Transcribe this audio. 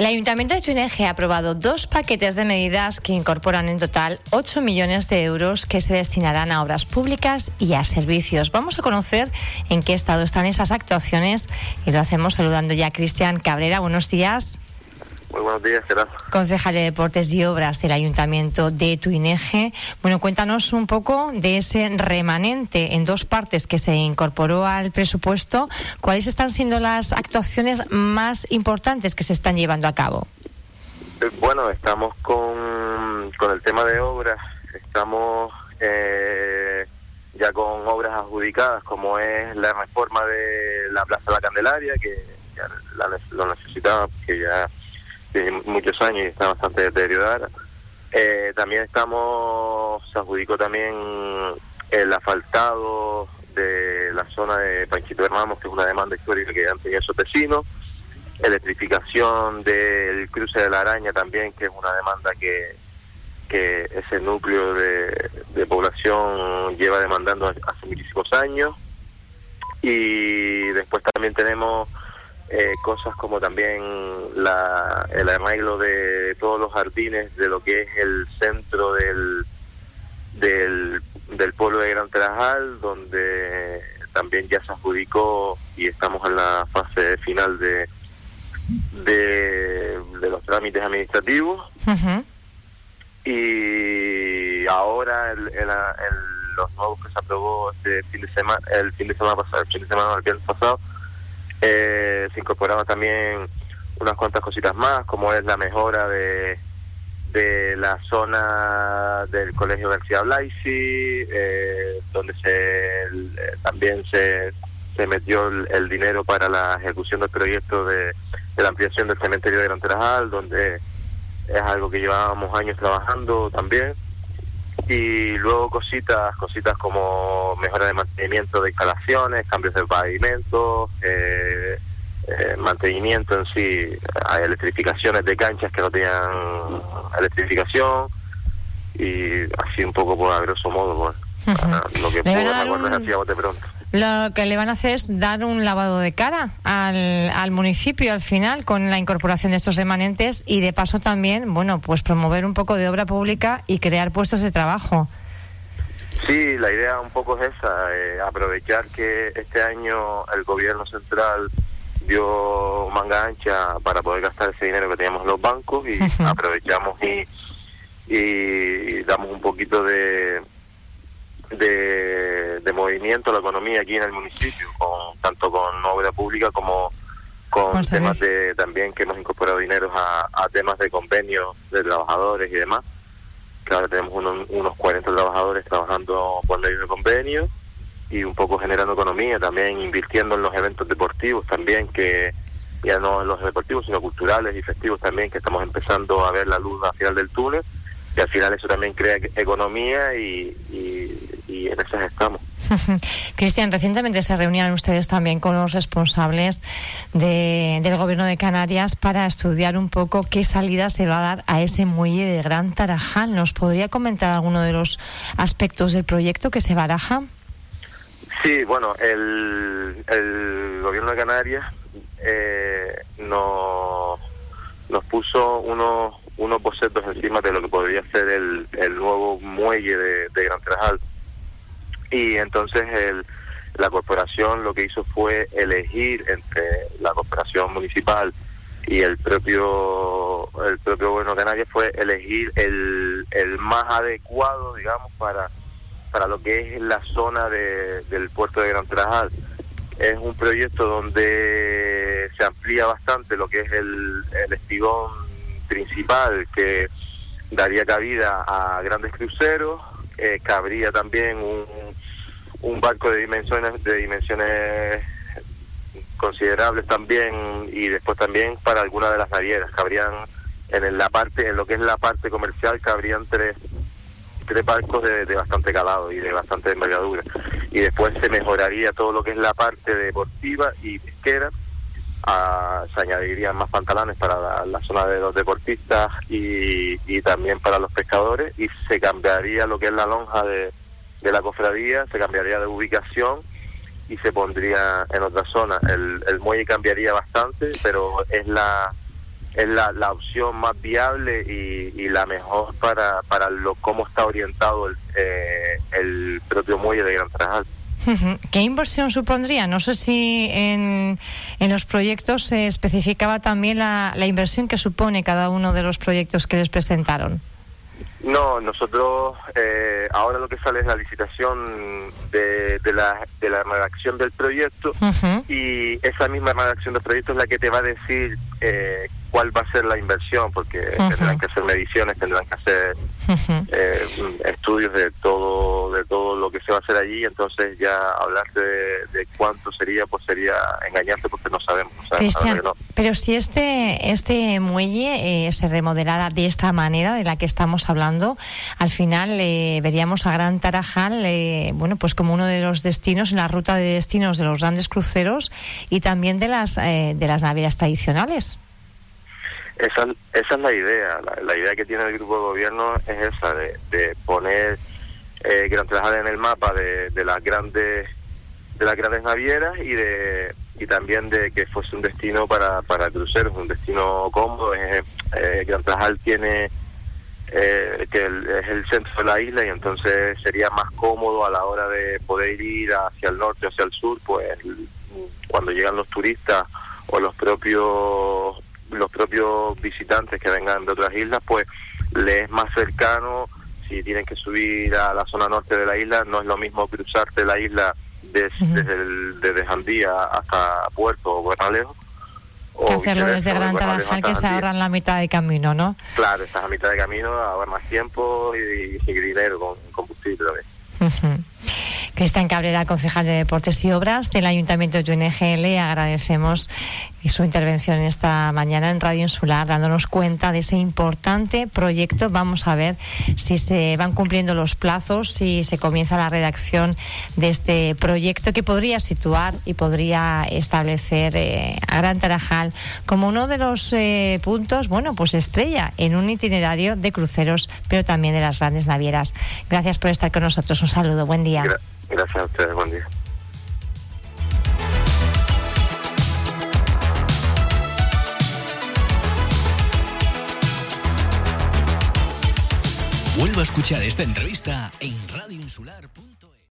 El Ayuntamiento de Tuneje ha aprobado dos paquetes de medidas que incorporan en total 8 millones de euros que se destinarán a obras públicas y a servicios. Vamos a conocer en qué estado están esas actuaciones y lo hacemos saludando ya a Cristian Cabrera. Buenos días. Muy buenos días. Concejal de Deportes y Obras del Ayuntamiento de Tuineje. Bueno, cuéntanos un poco de ese remanente en dos partes que se incorporó al presupuesto. ¿Cuáles están siendo las actuaciones más importantes que se están llevando a cabo? Eh, bueno, estamos con, con el tema de obras. Estamos eh, ya con obras adjudicadas, como es la reforma de la Plaza de la Candelaria, que ya lo necesitaba, que ya tiene muchos años y está bastante deteriorada. Eh, también estamos, se adjudicó también el asfaltado de la zona de Panchito Hermamos, que es una demanda histórica que han tenido esos vecinos. Electrificación del cruce de la araña también, que es una demanda que, que ese núcleo de, de población lleva demandando hace muchísimos años. Y después también tenemos eh, cosas como también la, el arreglo de todos los jardines de lo que es el centro del, del, del pueblo de Gran Trajal, donde también ya se adjudicó y estamos en la fase final de, de, los trámites administrativos. Y ahora el, el, los nuevos que se aprobó este fin de semana, el fin de semana pasado, el fin de semana, el viernes pasado, eh, se incorporaban también unas cuantas cositas más, como es la mejora de, de la zona del Colegio García Blaisi, eh, donde se eh, también se, se metió el, dinero para la ejecución del proyecto de, la ampliación del cementerio de Gran Terajal, donde es algo que llevábamos años trabajando también y luego cositas cositas como mejora de mantenimiento de instalaciones, cambios de pavimento, eh, eh, mantenimiento en sí, hay electrificaciones de canchas que no tenían electrificación y así un poco por a grosso modo pues, lo que puedo de pronto. Lo que le van a hacer es dar un lavado de cara al, al municipio al final con la incorporación de estos remanentes y de paso también, bueno, pues promover un poco de obra pública y crear puestos de trabajo. Sí, la idea un poco es esa, eh, aprovechar que este año el gobierno central dio manga ancha para poder gastar ese dinero que teníamos en los bancos y aprovechamos y, y damos un poquito de, de, de, movimiento a la economía aquí en el municipio, con tanto con obra pública como con, temas de también que hemos incorporado dinero a, a temas de convenios de trabajadores y demás. Que ahora tenemos unos 40 trabajadores trabajando por medio de convenios y un poco generando economía, también invirtiendo en los eventos deportivos también, que ya no en los deportivos, sino culturales y festivos también, que estamos empezando a ver la luz al final del túnel, y al final eso también crea economía y, y en esas estamos. Cristian, recientemente se reunían ustedes también con los responsables de, del Gobierno de Canarias para estudiar un poco qué salida se va a dar a ese muelle de Gran Tarajal. ¿Nos podría comentar alguno de los aspectos del proyecto que se baraja? Sí, bueno, el, el Gobierno de Canarias eh, nos, nos puso unos unos bocetos encima de lo que podría ser el, el nuevo muelle de, de Gran Tarajal y entonces el, la corporación lo que hizo fue elegir entre la corporación municipal y el propio el propio gobierno de Canarias fue elegir el, el más adecuado digamos para para lo que es la zona de, del puerto de Gran Trajal es un proyecto donde se amplía bastante lo que es el, el espigón principal que daría cabida a grandes cruceros eh, cabría también un, un barco de dimensiones de dimensiones considerables también y después también para algunas de las navieras. Cabrían en la parte en lo que es la parte comercial cabrían tres tres barcos de, bastante calado y de bastante envergadura. Y después se mejoraría todo lo que es la parte deportiva y pesquera. Ah, se añadirían más pantalones para la, zona de los deportistas y, y también para los pescadores y se cambiaría lo que es la lonja de, de la cofradía, se cambiaría de ubicación y se pondría en otra zona. El, el muelle cambiaría bastante, pero es la es la, la opción más viable y, la mejor para, para lo cómo está orientado el, eh, el propio muelle de Gran Trajal. ¿Qué inversión supondría? No sé si en, en los proyectos se especificaba también la, la inversión que supone cada uno de los proyectos que les presentaron. No, nosotros eh, ahora lo que sale es la licitación de, de, la, de la redacción del proyecto y esa misma redacción del proyecto es la que te va a decir eh, cuál va a ser la inversión, porque tendrán que hacer mediciones, tendrán que hacer eh, estudios de todo de todo lo que se va a hacer allí, entonces ya hablar de, cuánto sería, pues sería engañarte porque no sabemos. Cristian, pero si este este muelle eh, se remodelara de esta manera de la que estamos hablando, al final eh, veríamos a Gran Tarajal, bueno, pues como uno de los destinos en la ruta de destinos de los grandes cruceros y también de las de las navieras tradicionales. Esa, esa es la idea, la, idea que tiene el grupo de gobierno es esa, de, poner eh, Gran Trajal en el mapa de, de las grandes de las grandes navieras y de y también de que fuese un destino para, para cruceros, un destino cómodo. Eh, Gran Trajal tiene eh, que es el centro de la isla y entonces sería más cómodo a la hora de poder ir hacia el norte o hacia el sur, pues cuando llegan los turistas o los propios los propios visitantes que vengan de otras islas, pues les es más cercano, si tienen que subir a la zona norte de la isla, no es lo mismo cruzarte la isla desde, el, desde Jandía hasta Puerto o Buenalejo. Que hacerlo desde Gran Tarajal, que se ahorran la mitad de camino, ¿no? Claro, estás a mitad de camino, ahorrar más tiempo y, y, dinero con combustible también. Cristian Cabrera, concejal de Deportes y Obras del Ayuntamiento de UNG, le agradecemos su intervención esta mañana en Radio Insular, dándonos cuenta de ese importante proyecto. Vamos a ver si se van cumpliendo los plazos, si se comienza la redacción de este proyecto que podría situar y podría establecer eh, a Gran Tarajal como uno de los eh, puntos, bueno, pues estrella en un itinerario de cruceros, pero también de las grandes navieras. Gracias por estar con nosotros. Un saludo. Buen día. A ustedes, buen día. Vuelvo a escuchar esta entrevista en radioinsular.com.